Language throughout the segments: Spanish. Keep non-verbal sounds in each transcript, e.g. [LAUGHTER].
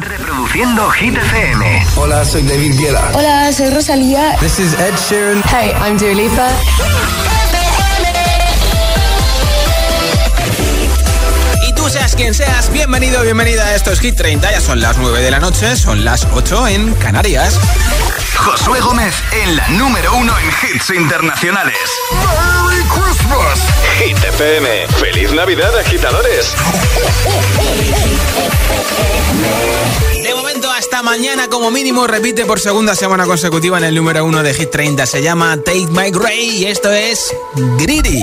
Reproduciendo Hit FM. Hola, soy David Guetta. Hola, soy Rosalía. This is Ed Sheeran. Hey, I'm Dua Lipa. Y tú seas quien seas, bienvenido, bienvenida a estos Hit 30. Ya son las 9 de la noche, son las 8 en Canarias. Josué Gómez en la número uno en hits internacionales. ¡Merry Christmas! Hit FM. ¡Feliz Navidad, agitadores! De momento hasta mañana como mínimo repite por segunda semana consecutiva en el número uno de Hit 30. Se llama Take My Gray y esto es Greedy.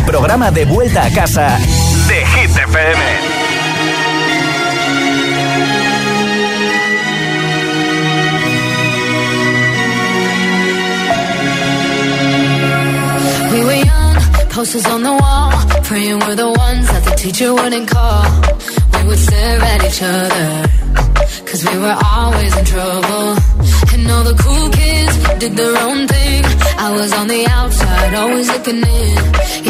El programa de vuelta a casa de Hit FM. Posters on the wall, praying we're the ones that the teacher wouldn't call. We would stare at each other, cause we were always in trouble. And all the cool kids did their own thing. I was on the outside, always looking in.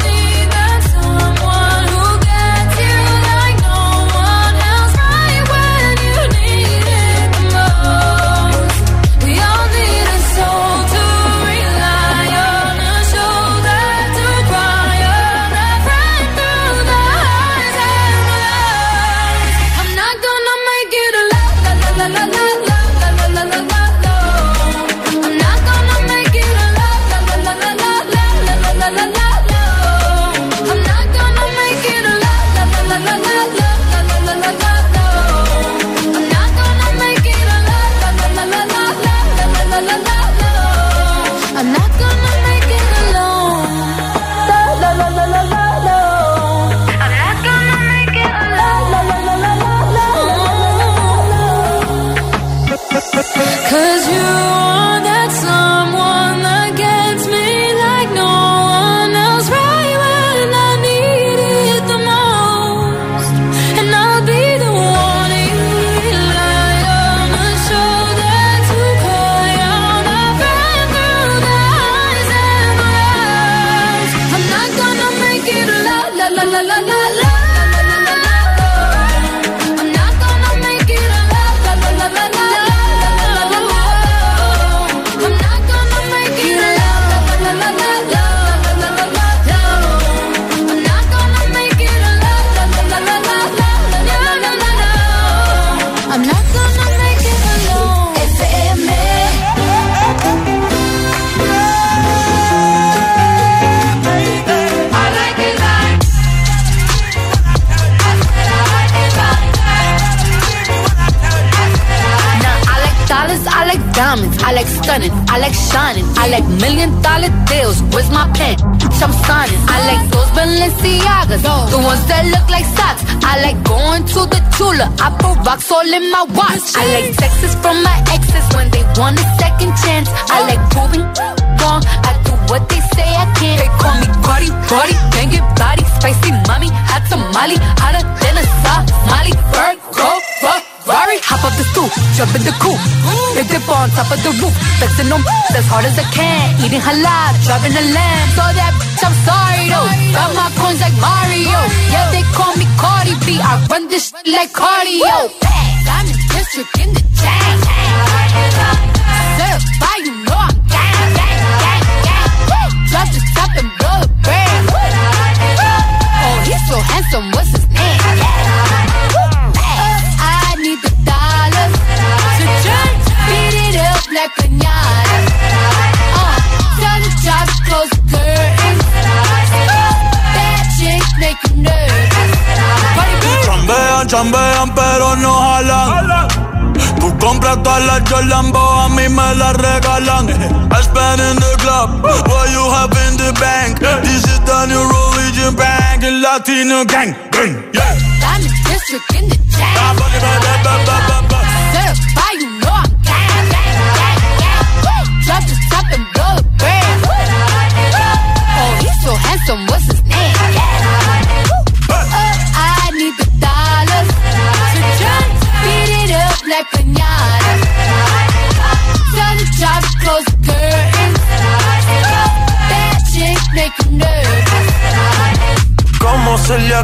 stunning, I like shining, I like million dollar deals. Where's my pen? I'm signing. I like those Balenciagas, the ones that look like socks. I like going to the Tula. I put rocks all in my watch. I like texts from my exes when they want a second chance. I like proving wrong. I do what they say I can't. They call me Cardi, Cardi, banging body, spicy mommy, hot tamale, hotter than a Somali. Bird, go, fuck. Hop up the stoop, jump in the coop. Big dip on top of the roof, flexing them as hard as I can. Eating halal, driving a lamb. So that bitch, I'm sorry though. Got my coins like Mario. Yeah, they call me Cardi B. I run this shit like cardio. Diamond district in the chain. Certified, you know I'm gang, gang, gang, gang. Drop the top and blow the brand. Oh, he's so handsome, what's his Chambean, chambean, pero no jalan. Tú compras todas las Jordan, a mí me las regalan. I spend in the club, what you have in the bank. This is the new religion bank, el Latino gang. gang yeah. Diamond district in the chain.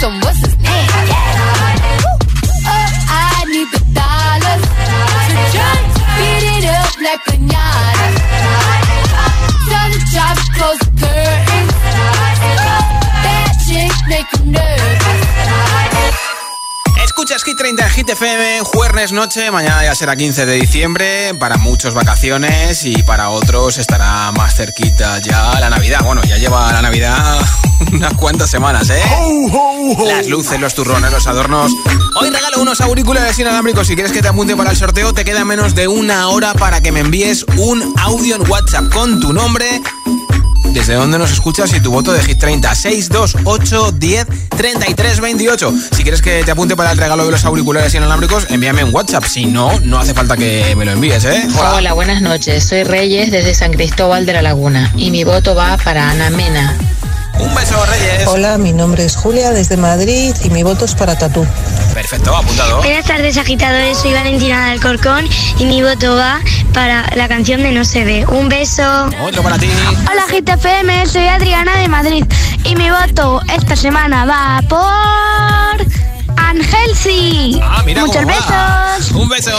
some what's 30 de Hit FM, jueves noche, mañana ya será 15 de diciembre, para muchos vacaciones y para otros estará más cerquita ya la Navidad. Bueno, ya lleva la Navidad [LAUGHS] unas cuantas semanas, ¿eh? Las luces, los turrones, los adornos. Hoy regalo unos auriculares inalámbricos. Si quieres que te apunte para el sorteo, te queda menos de una hora para que me envíes un audio en WhatsApp con tu nombre desde dónde nos escuchas y tu voto de Hit 30 628 10 33 28. Si quieres que te apunte para el regalo de los auriculares inalámbricos, envíame un WhatsApp. Si no, no hace falta que me lo envíes, ¿eh? Hola, buenas noches. Soy Reyes desde San Cristóbal de la Laguna y mi voto va para Ana Mena. Un beso, Reyes. Hola, mi nombre es Julia desde Madrid y mi voto es para Tatú. Perfecto, apuntado. Buenas tardes, agitadores. Soy Valentina del Corcón y mi voto va para la canción de No se ve. Un beso. Otro para ti. Hola, GTFM. Soy Adriana de Madrid y mi voto esta semana va por. Ángel sí. Ah, mira Muchos besos. Un beso.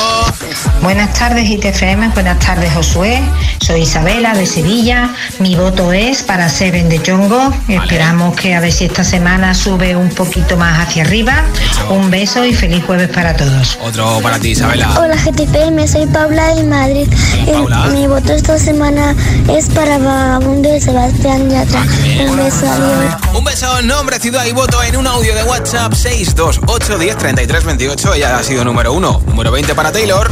Buenas tardes, ITFM. Buenas tardes, Josué. Soy Isabela de Sevilla. Mi voto es para Seven de Chongo. Esperamos que a ver si esta semana sube un poquito más hacia arriba. Un beso y feliz jueves para todos. Otro para ti, Isabela. Hola, GTPM. Soy Paula de Madrid. Hola, Paula. Mi voto esta semana es para Vagabundo de Sebastián Yatra. Un beso, adiós. Un beso, nombre, ciudad y voto en un audio de WhatsApp 628 10 33 28. Ella ha sido número uno. Número 20 para Taylor.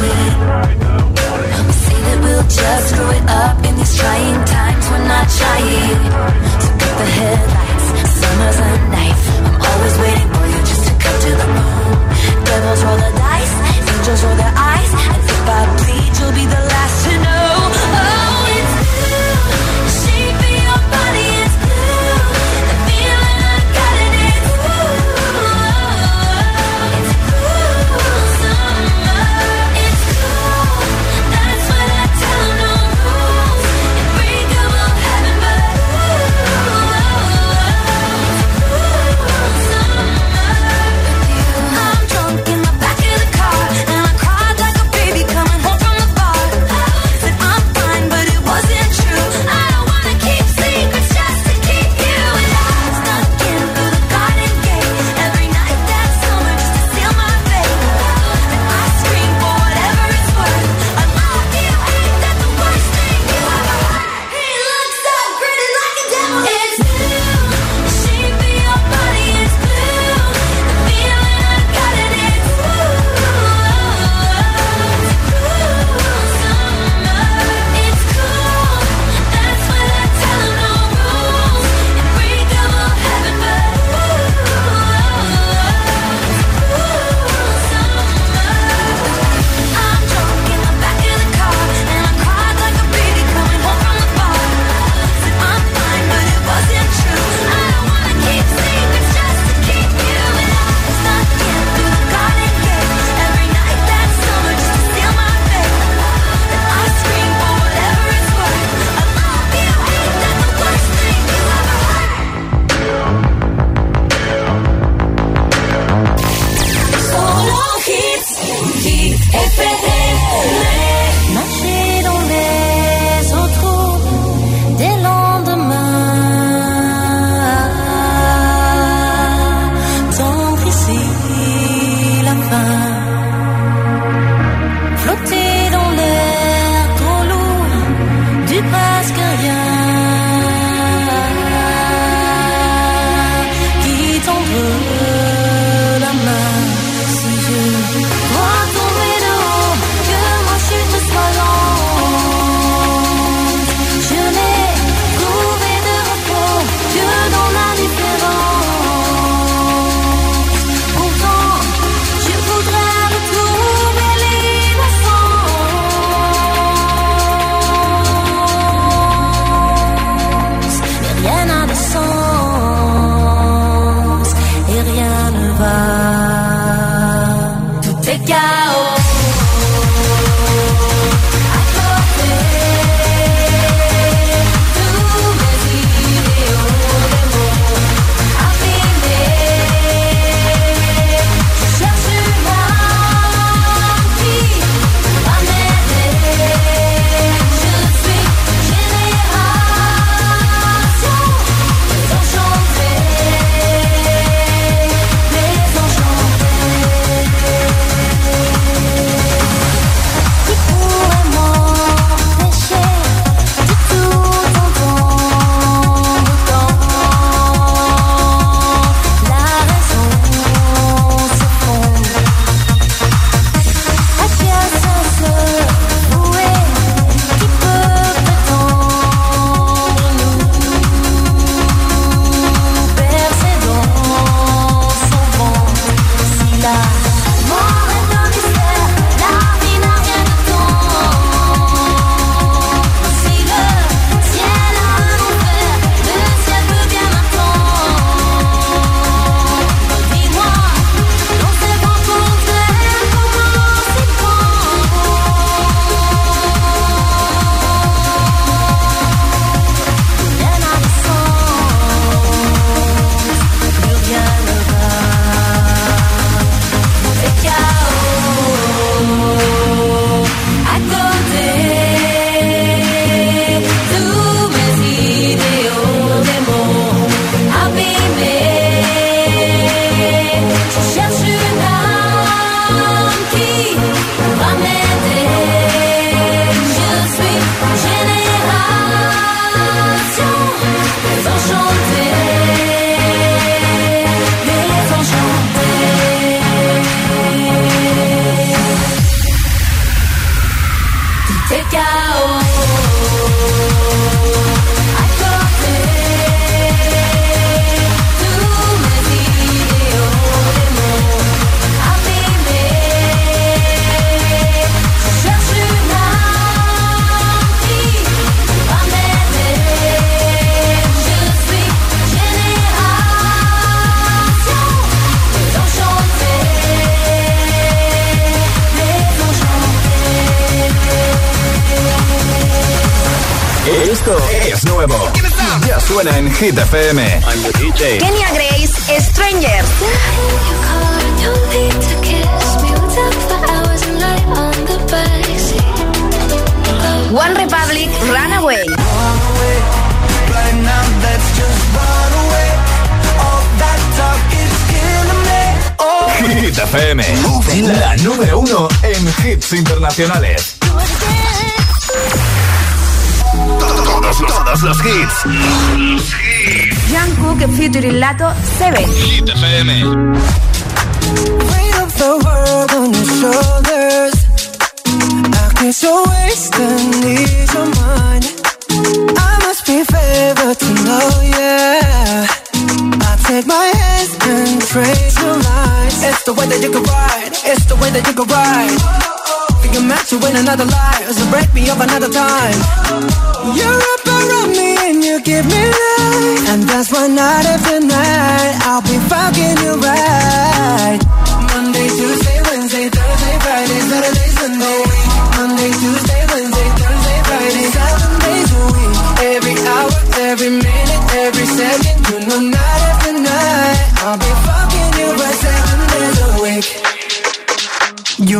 Right now. Hit FM. Kenya Grace, Strangers. One Republic, Runaway. Hit FM, la número uno en hits internacionales. Todos los, hits. Jungkook featuring Lato 7. Hit FM. Weight of the world on your shoulders. I guess you're wasting ease your mind. I must be favored to know, yeah. I take my hands and trace your lines. It's the way that you can ride. It's the way that you can ride. Think I'm meant to win another life, so break me up another time. You're up around me and you give me life, and that's why night after night I'll be fucking you right.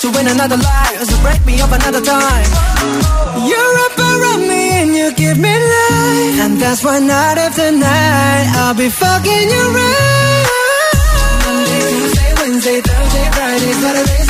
To win another life. So break me up another time. You're up around me and you give me life. And that's why night after night I'll be fucking you right. Monday, Tuesday, Wednesday, Thursday, Friday, Saturday,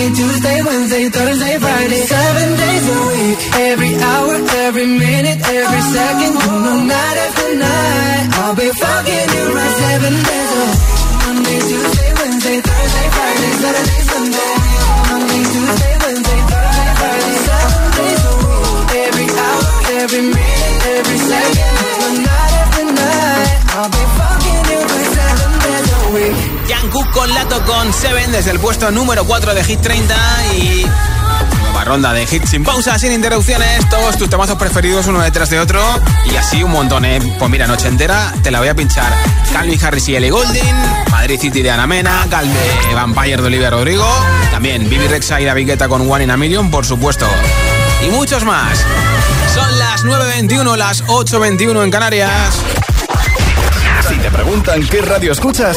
Monday, Tuesday, Wednesday, Thursday, Friday, seven days a week. Every hour, every minute, every second, know, night after night, I'll be fucking you right seven days Jungkook con Lato con Seven desde el puesto número 4 de Hit 30 y nueva ronda de hits sin pausa, sin interrupciones, todos tus temazos preferidos uno detrás de otro y así un montón, ¿eh? Pues mira, noche entera te la voy a pinchar. Calvin Harris y Ellie Goulding, Madrid City de Ana Mena, Gal Vampire de Olivia Rodrigo, también Bibi Rexa y David Guetta con One in a Million, por supuesto. Y muchos más. Son las 9.21, las 8.21 en Canarias. Si te preguntan qué radio escuchas,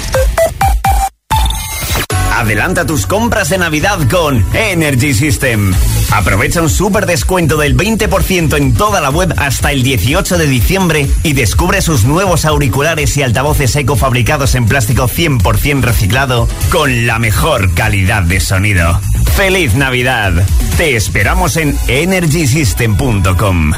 Adelanta tus compras de Navidad con Energy System. Aprovecha un súper descuento del 20% en toda la web hasta el 18 de diciembre y descubre sus nuevos auriculares y altavoces eco fabricados en plástico 100% reciclado con la mejor calidad de sonido. ¡Feliz Navidad! Te esperamos en energysystem.com.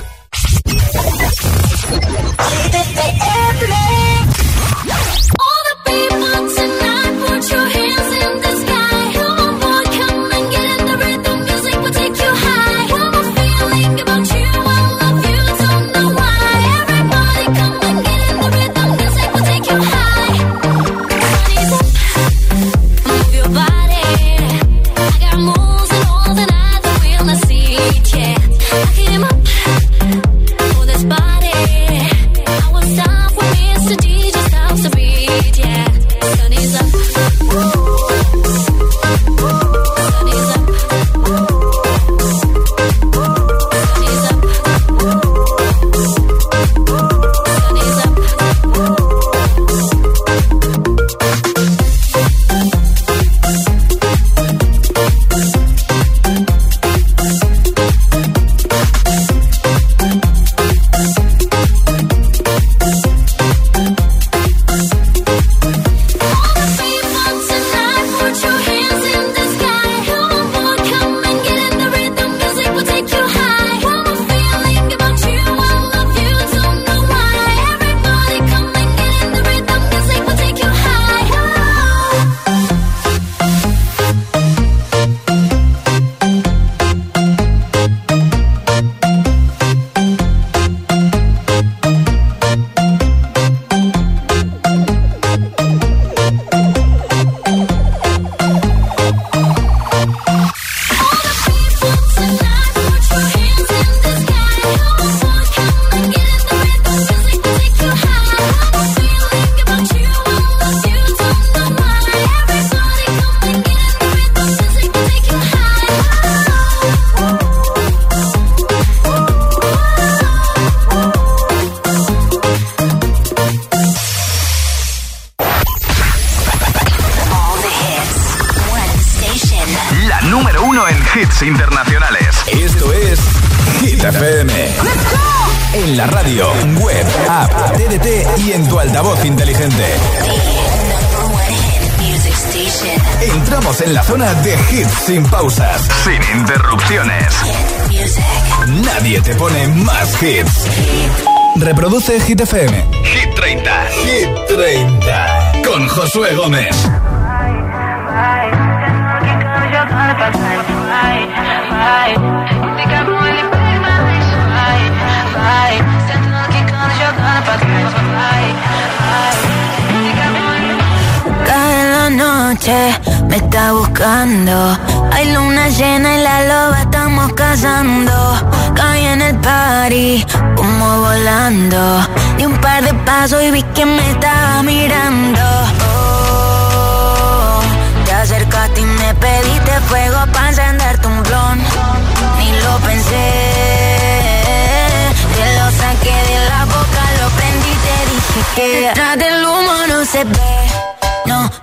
noche me está buscando. Hay luna llena y la loba estamos cazando. Caí en el party, como volando. Di un par de pasos y vi que me estaba mirando. Oh, te acercaste y me pediste fuego para encenderte un blon. Ni lo pensé. Te lo saqué de la boca, lo prendí y te dije que detrás del humo no se ve. No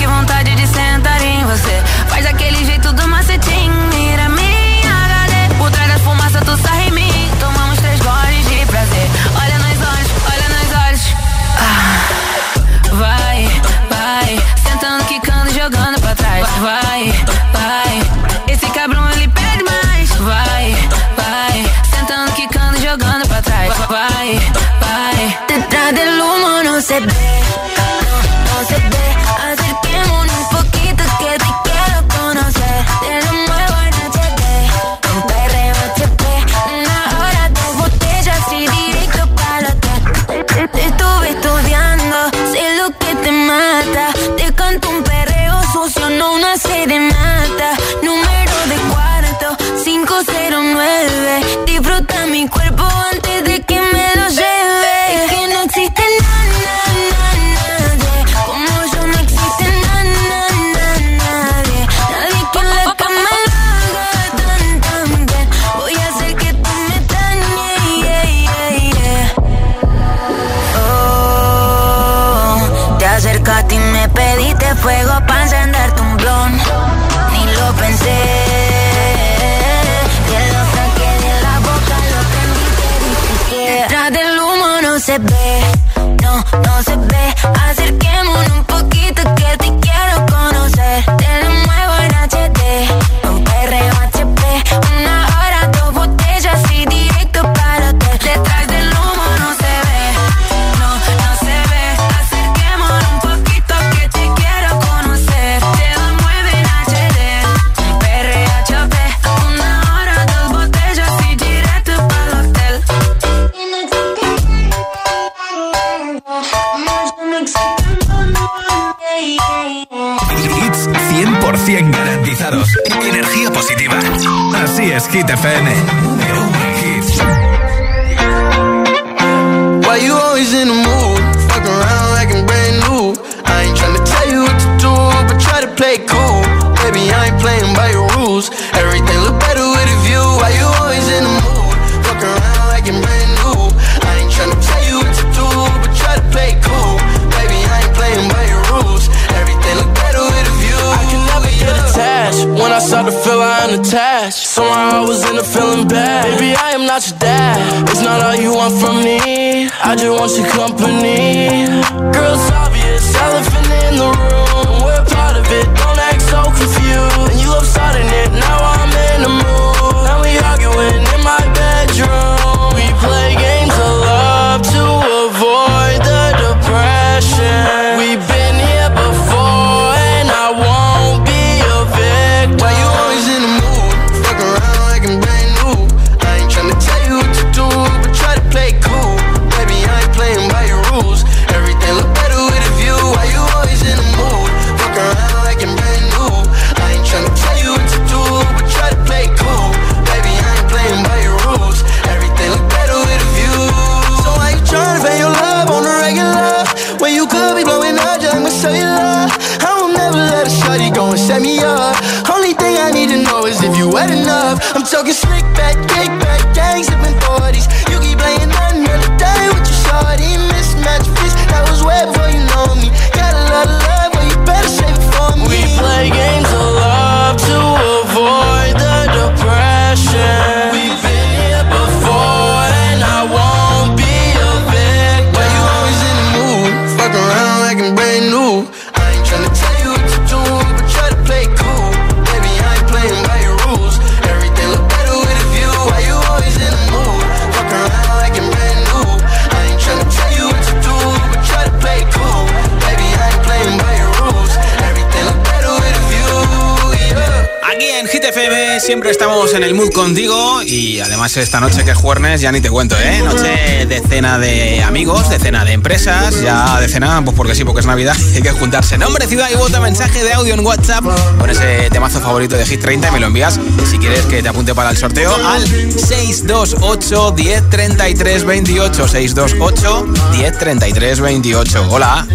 en el mood contigo y además esta noche que es jueves ya ni te cuento, ¿eh? Noche de cena de amigos, de cena de empresas, ya de cena, pues porque sí, porque es Navidad, [LAUGHS] hay que juntarse. Nombre, ciudad y vota, mensaje de audio en WhatsApp con ese temazo favorito de Hit 30 y me lo envías si quieres que te apunte para el sorteo al 628 10 33 28 628 10 33 28. Hola.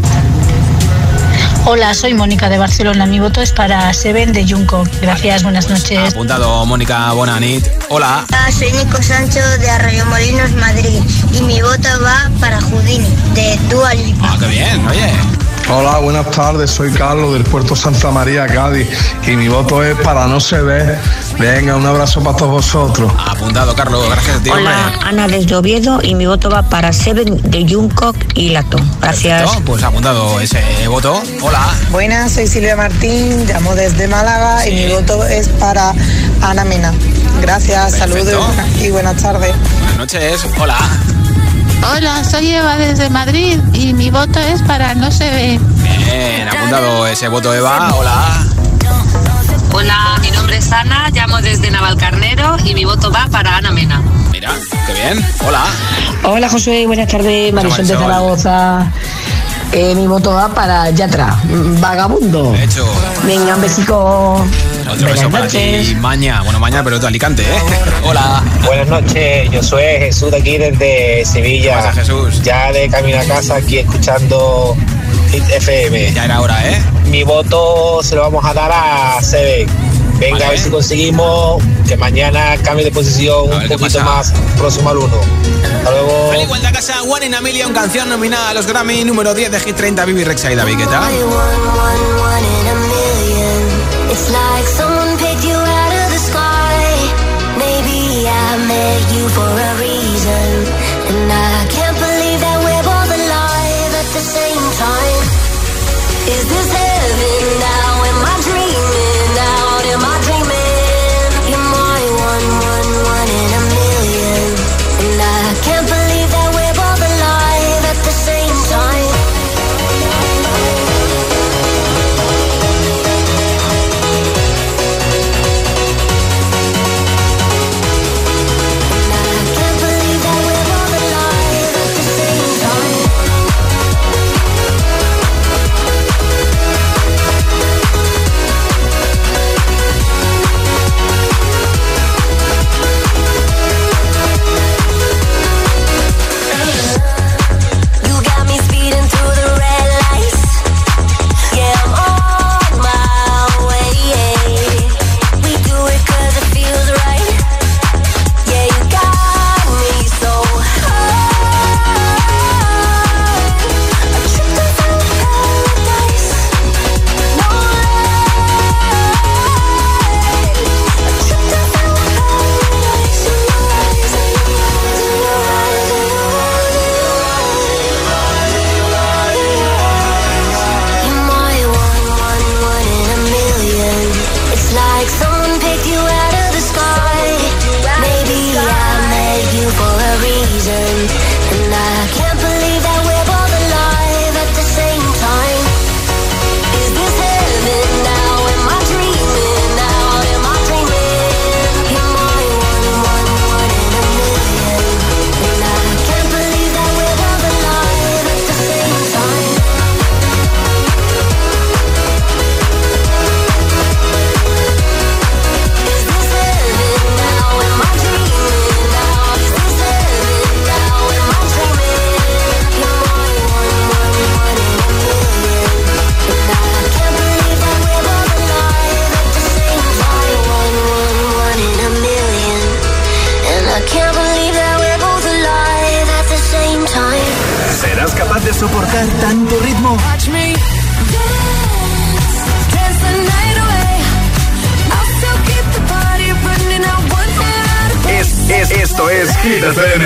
Hola, soy Mónica de Barcelona. Mi voto es para Seven de Junco. Gracias, buenas noches. Apuntado Mónica Bonanit. Hola. Hola, soy Nico Sancho de Arroyomolinos, Madrid. Y mi voto va para Houdini, de Dua Lipa. Ah, qué bien, oye. Hola, buenas tardes. Soy Carlos del puerto Santa María, Cádiz. Y mi voto es para no se ve. Venga, un abrazo para todos vosotros. Apuntado, Carlos. Gracias, tío. Hola, Ana desde Oviedo y mi voto va para Seven de Jungkook y Lato. Gracias. Perfecto, Pues apuntado ese voto. Hola. Buenas, soy Silvia Martín, llamo desde Málaga y mi voto es para Ana Mena. Gracias, Perfecto. saludos y buenas tardes. Buenas noches. Hola. Hola, soy Eva desde Madrid y mi voto es para No se ve. Bien, apuntado ese voto, Eva. Hola. Hola, mi nombre es Ana, llamo desde Navalcarnero y mi voto va para Ana Mena. Mira, qué bien. Hola. Hola Josué, buenas tardes, Marisol de. Zaragoza. Eh, mi voto va para Yatra, vagabundo. Hecho. Venga, un besico. Otro Buenas beso para noches. ti, Maña. Bueno, Maña, pero de Alicante, ¿eh? [LAUGHS] Hola. Buenas noches, yo soy Jesús de aquí desde Sevilla. pasa, Jesús? Ya de camino a casa aquí escuchando Hit FM. Ya era hora, ¿eh? Mi voto se lo vamos a dar a Seven. Venga, a ver si conseguimos que mañana cambie de posición un poquito más próximo al 1. Hasta luego. Feliz vuelta a casa, One in a Million, canción nominada a los Grammy, número 10 de Hit 30, Bibi Rexa y David Guetta. It's like someone picked you out of the sky. Maybe I met you for a reason. FM.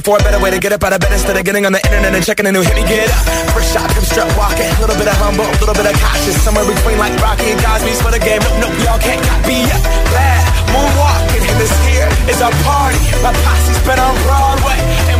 Looking for a better way to get up out of bed instead of getting on the internet and checking a new hit. Me get up. First shot, come strut walking. A little bit of humble, a little bit of cautious. Somewhere between like Rocky and Cosby's for the game. Nope, nope, y'all can't copy yet. Bad moonwalking, and this here is our party. My posse's been on Broadway, and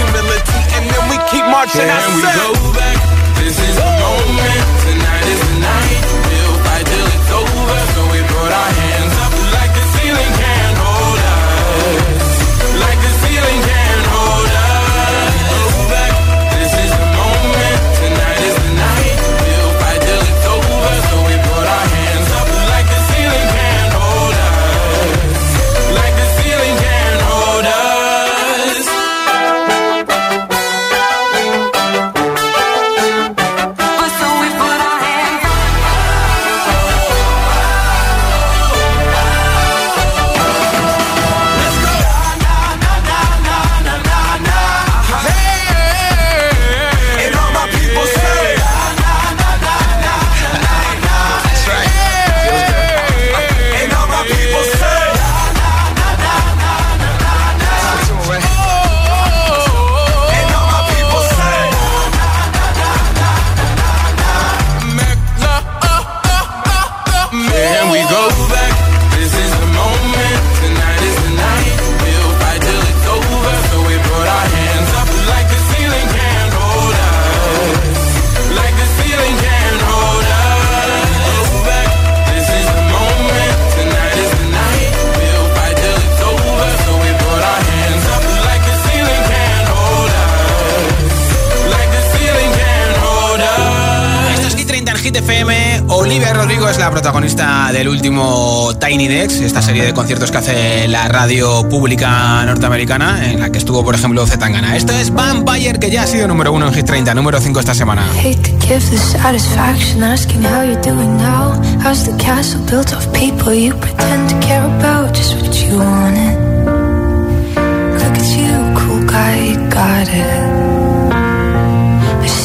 and then we keep marching. Can we go back? This is the moment. Tiny Dex, esta serie de conciertos que hace la radio pública norteamericana, en la que estuvo, por ejemplo, Zetangana. Esto es Vampire, que ya ha sido número uno en Hit 30, número 5 esta semana.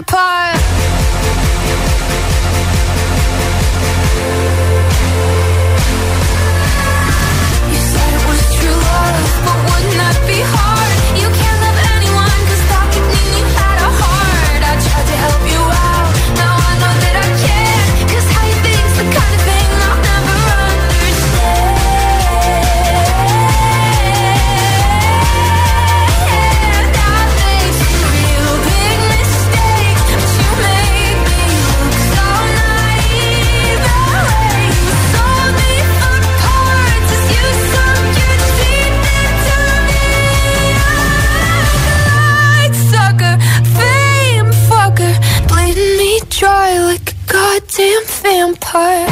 vampire. Apart.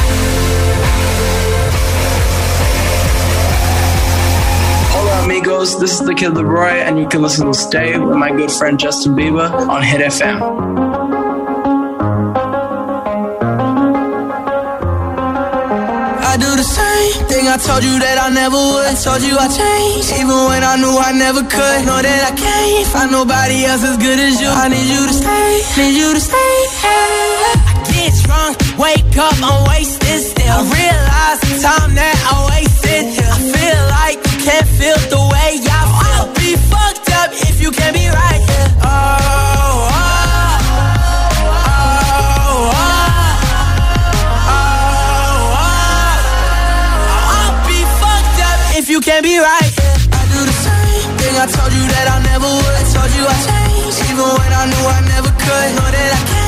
Hola amigos, this is the Kid Leroy, and you can listen to Stay with my good friend Justin Bieber on Hit FM. I do the same thing I told you that I never would. I told you I changed, even when I knew I never could. Know that I can't find nobody else as good as you. I need you to stay, need you to stay. I get drunk, wake up, I'm wasted still. I realize the time that I wasted. I feel like you can't feel the way I feel. I'll be fucked up if you can't be right here. Oh, oh, oh, oh. I'll be fucked up if you can't be right. I do the same thing I told you that I never would. I told you I changed, even when I knew I never could. Know that I can't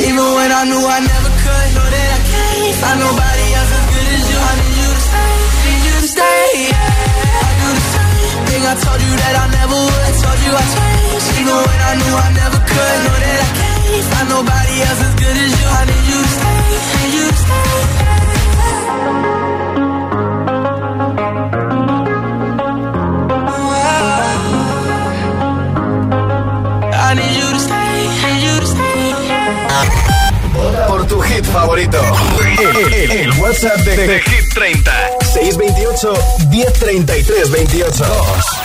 Even when I knew I never could. Know that I can't find nobody I need you to stay, Por tu hit favorito. El, WhatsApp de, Hit 30. 628 1033 28.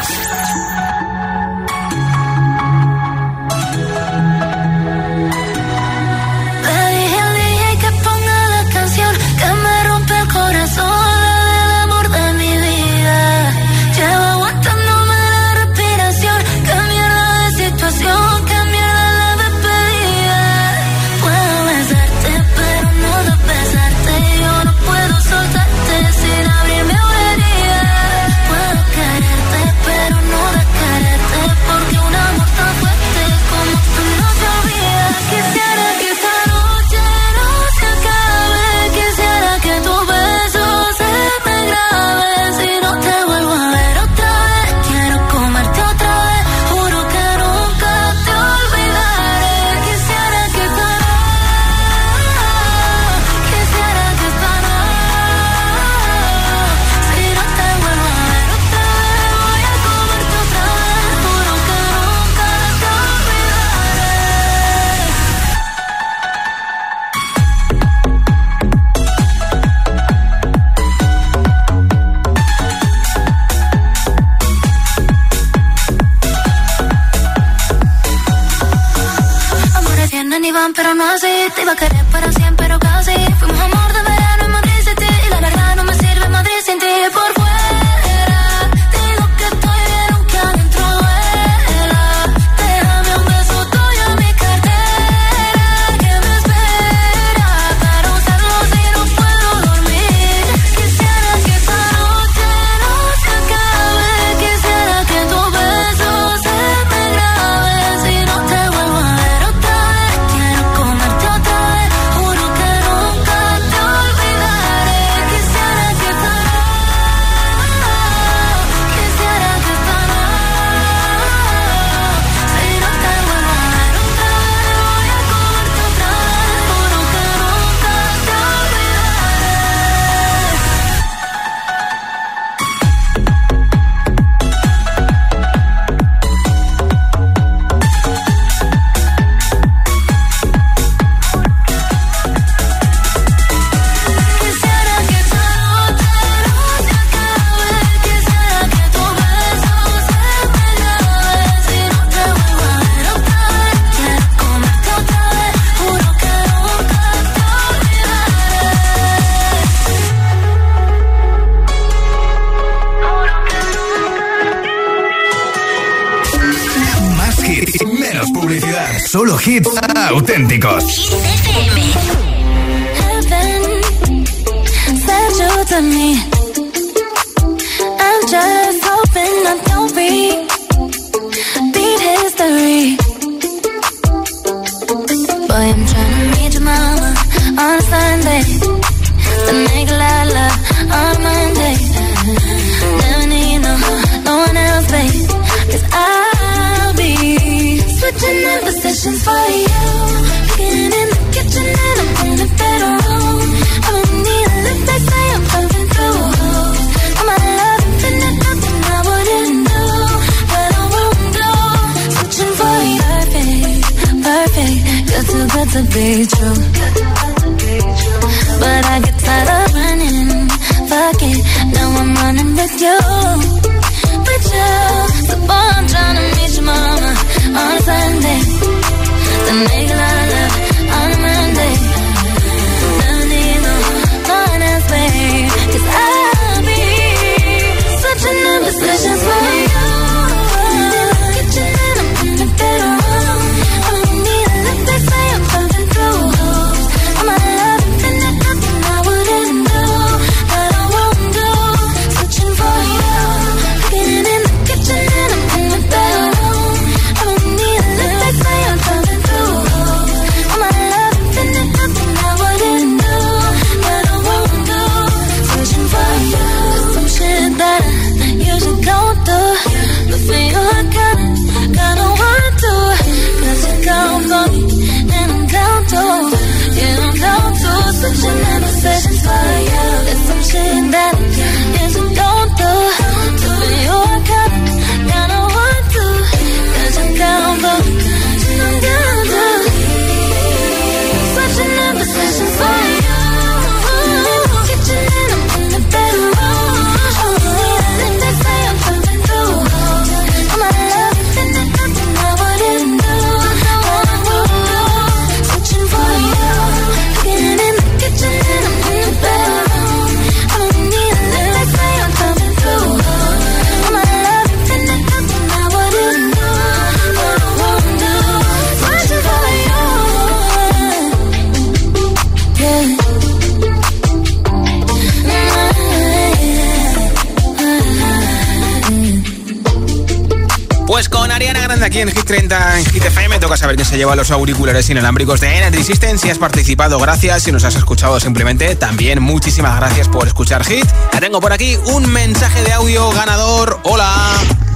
se lleva los auriculares inalámbricos de Energy System. Si has participado, gracias. Si nos has escuchado simplemente, también muchísimas gracias por escuchar Hit. Ya tengo por aquí un mensaje de audio ganador. Hola.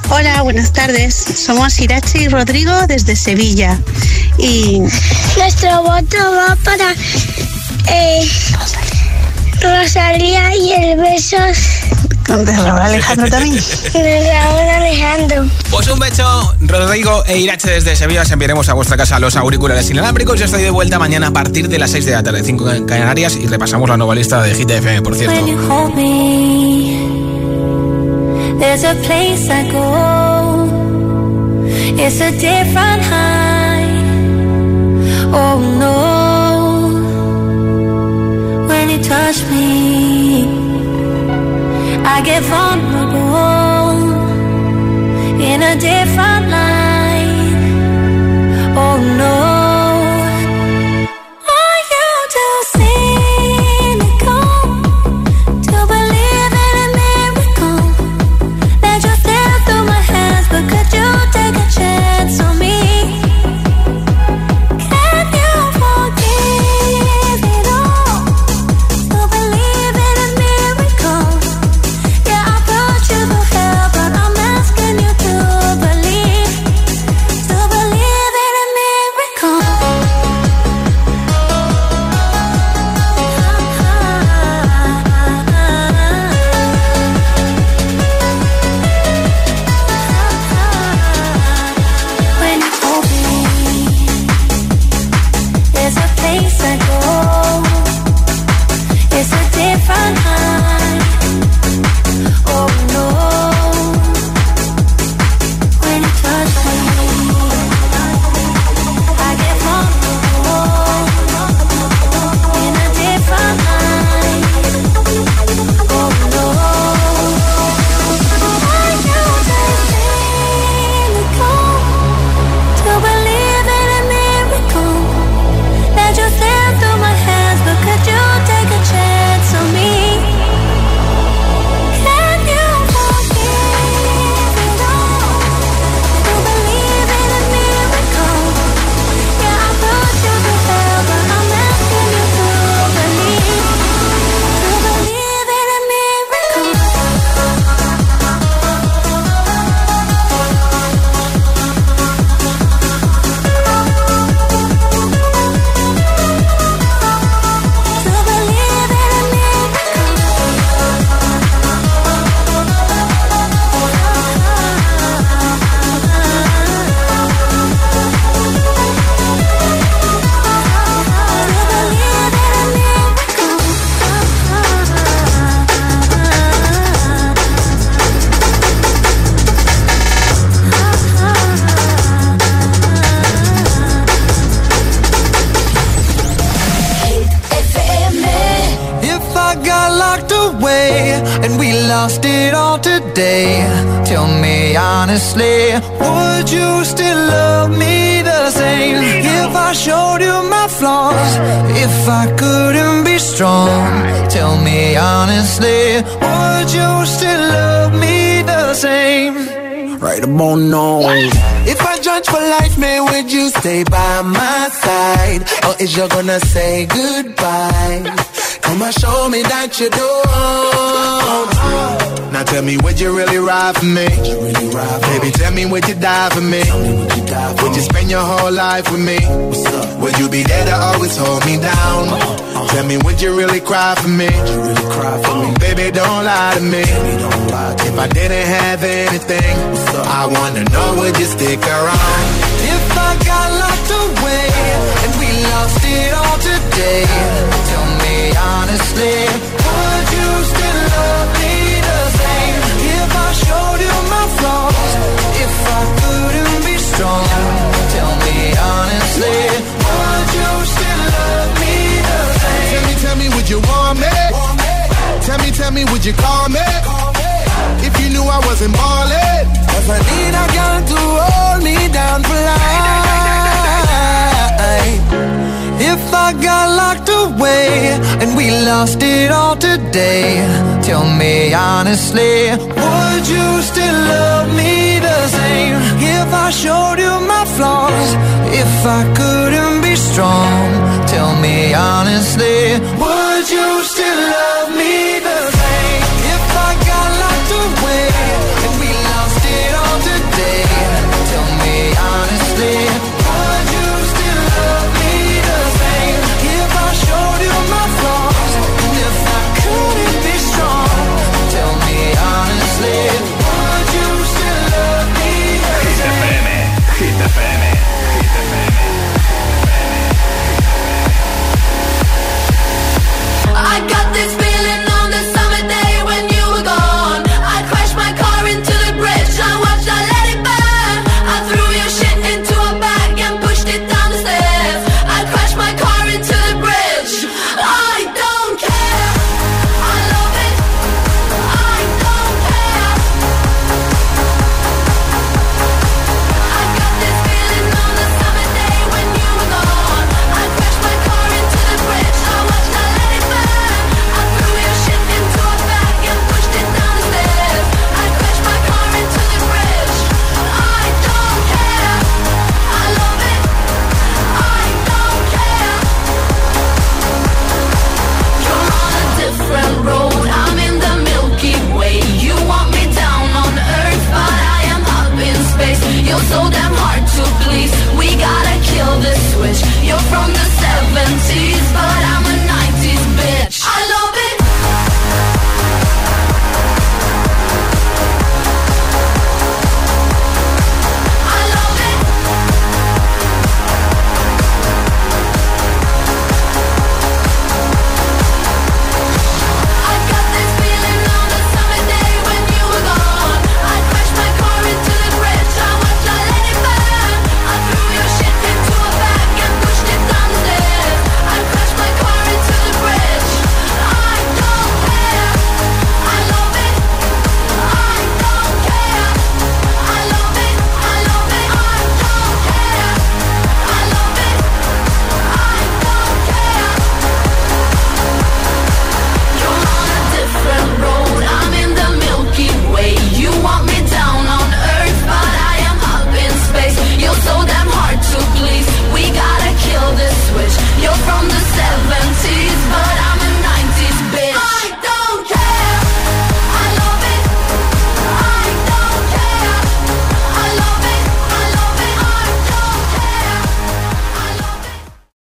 Hola, buenas tardes. Somos Irachi y Rodrigo desde Sevilla. Y nuestro voto va para eh, Rosalía y el besos de Raúl Alejandro también. De Raúl Alejandro. Pues un beso, Rodrigo e Irache desde Sevilla. Os enviaremos a vuestra casa los auriculares inalámbricos. Yo estoy de vuelta mañana a partir de las 6 de la tarde, 5 en Canarias, y repasamos la nueva lista de Hit FM, por cierto. There's a place I go. It's a different high. Oh no. When you touch me. I get vulnerable in a different light. Always hold me down? Tell me, would you really cry for me? Baby, don't lie to me. If I didn't have anything, I wanna know, would you stick around? If I got locked away and we lost it all today, tell me honestly, would you still love me the same? If I showed you my flaws, if I couldn't be strong, tell me honestly, Tell me, would you want me? Tell me, tell me, would you call me? If you knew I wasn't ballin'. If I need a girl to hold me down for life. If I got locked away and we lost it all today, tell me honestly, would you still love me the same? If I showed you my flaws if I couldn't be strong? Tell me honestly, would you still love me? happen.